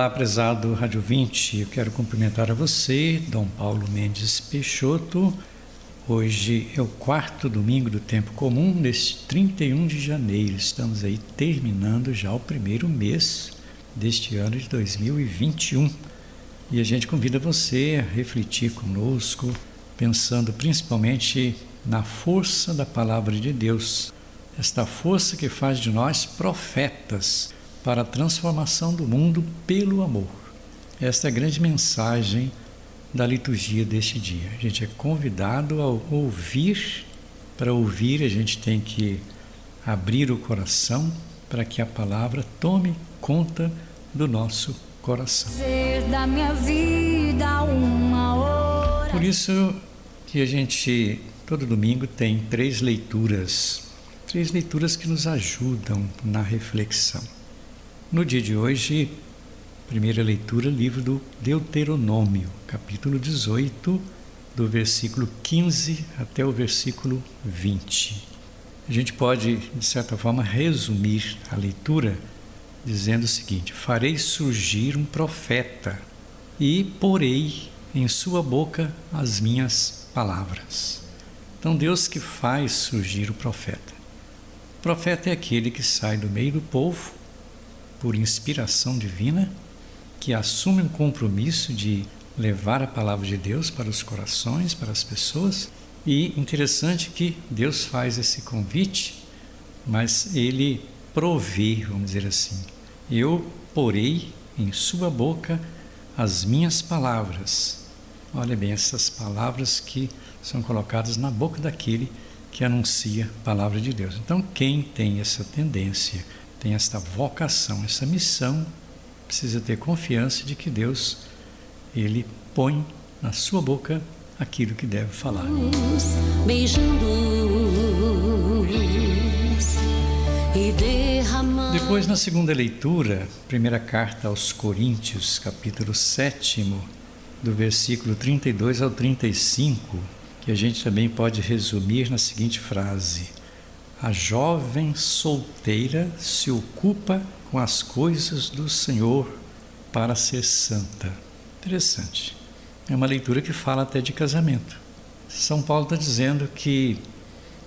Olá, prezado Rádio 20. Eu quero cumprimentar a você, Dom Paulo Mendes Peixoto. Hoje é o quarto domingo do tempo comum, neste 31 de janeiro. Estamos aí terminando já o primeiro mês deste ano de 2021. E a gente convida você a refletir conosco, pensando principalmente na força da palavra de Deus, esta força que faz de nós profetas para a transformação do mundo pelo amor. Esta é a grande mensagem da liturgia deste dia. A gente é convidado a ouvir. Para ouvir, a gente tem que abrir o coração para que a palavra tome conta do nosso coração. Por isso que a gente todo domingo tem três leituras, três leituras que nos ajudam na reflexão. No dia de hoje, primeira leitura, livro do Deuteronômio, capítulo 18, do versículo 15 até o versículo 20. A gente pode, de certa forma, resumir a leitura dizendo o seguinte: Farei surgir um profeta e porei em sua boca as minhas palavras. Então, Deus que faz surgir o profeta. O profeta é aquele que sai do meio do povo por inspiração divina, que assume um compromisso de levar a palavra de Deus para os corações, para as pessoas. E interessante que Deus faz esse convite, mas ele provê, vamos dizer assim. Eu porei em sua boca as minhas palavras. Olha bem, essas palavras que são colocadas na boca daquele que anuncia a palavra de Deus. Então, quem tem essa tendência tem esta vocação, essa missão, precisa ter confiança de que Deus ele põe na sua boca aquilo que deve falar. Depois, na segunda leitura, primeira carta aos Coríntios, capítulo 7, do versículo 32 ao 35, que a gente também pode resumir na seguinte frase: a jovem solteira se ocupa com as coisas do Senhor para ser santa. Interessante. É uma leitura que fala até de casamento. São Paulo está dizendo que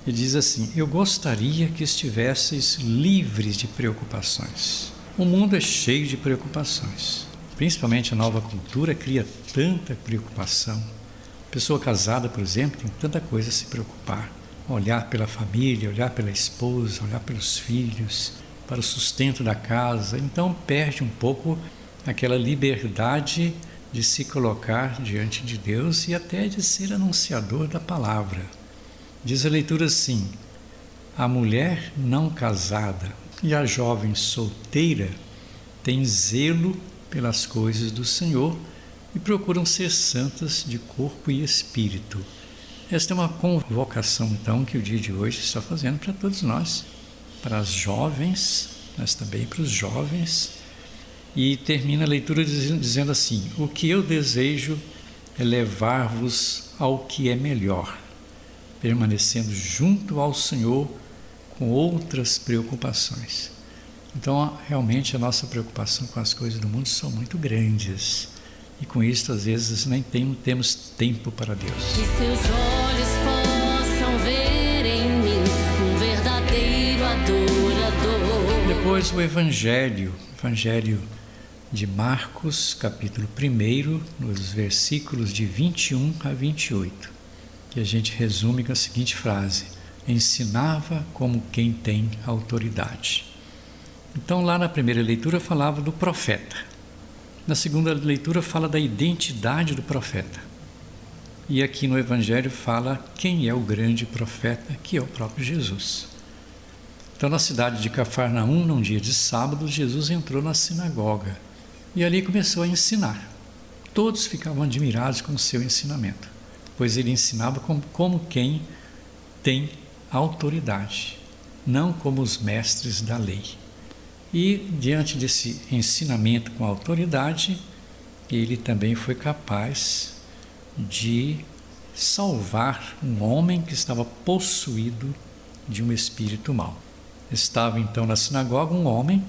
ele diz assim: Eu gostaria que estivesseis livres de preocupações. O mundo é cheio de preocupações. Principalmente a nova cultura cria tanta preocupação. Pessoa casada, por exemplo, tem tanta coisa a se preocupar olhar pela família, olhar pela esposa, olhar pelos filhos, para o sustento da casa. Então perde um pouco aquela liberdade de se colocar diante de Deus e até de ser anunciador da palavra. Diz a leitura assim: a mulher não casada e a jovem solteira têm zelo pelas coisas do Senhor e procuram ser santas de corpo e espírito. Esta é uma convocação, então, que o dia de hoje está fazendo para todos nós, para as jovens, mas também para os jovens. E termina a leitura dizendo assim: O que eu desejo é levar-vos ao que é melhor, permanecendo junto ao Senhor com outras preocupações. Então, realmente, a nossa preocupação com as coisas do mundo são muito grandes. E com isso, às vezes, nem tem, temos tempo para Deus. Que seus olhos possam ver em mim um verdadeiro adorador. Depois, o Evangelho, Evangelho de Marcos, capítulo 1, nos versículos de 21 a 28, que a gente resume com a seguinte frase: Ensinava como quem tem autoridade. Então, lá na primeira leitura, falava do profeta na segunda leitura, fala da identidade do profeta. E aqui no Evangelho fala quem é o grande profeta, que é o próprio Jesus. Então, na cidade de Cafarnaum, num dia de sábado, Jesus entrou na sinagoga e ali começou a ensinar. Todos ficavam admirados com o seu ensinamento, pois ele ensinava como, como quem tem autoridade, não como os mestres da lei. E diante desse ensinamento com autoridade, ele também foi capaz de salvar um homem que estava possuído de um espírito mau. Estava então na sinagoga um homem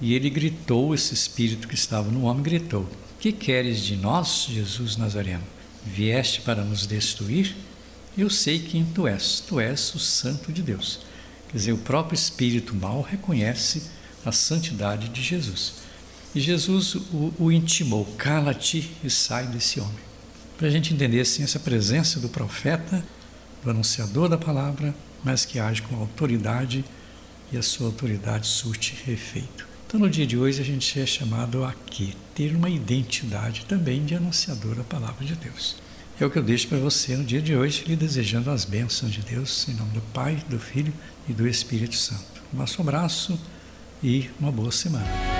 E ele gritou, esse espírito que estava no homem gritou: Que queres de nós, Jesus Nazareno? Vieste para nos destruir? Eu sei quem tu és, tu és o Santo de Deus. Quer dizer, o próprio espírito mal reconhece a santidade de Jesus. E Jesus o, o intimou: cala-te e sai desse homem. Para a gente entender assim essa presença do profeta, do anunciador da palavra, mas que age com autoridade e a sua autoridade surte efeito. Então, no dia de hoje, a gente é chamado a quê? Ter uma identidade também de anunciador da palavra de Deus. É o que eu deixo para você no dia de hoje, lhe desejando as bênçãos de Deus, em nome do Pai, do Filho e do Espírito Santo. Um abraço e uma boa semana.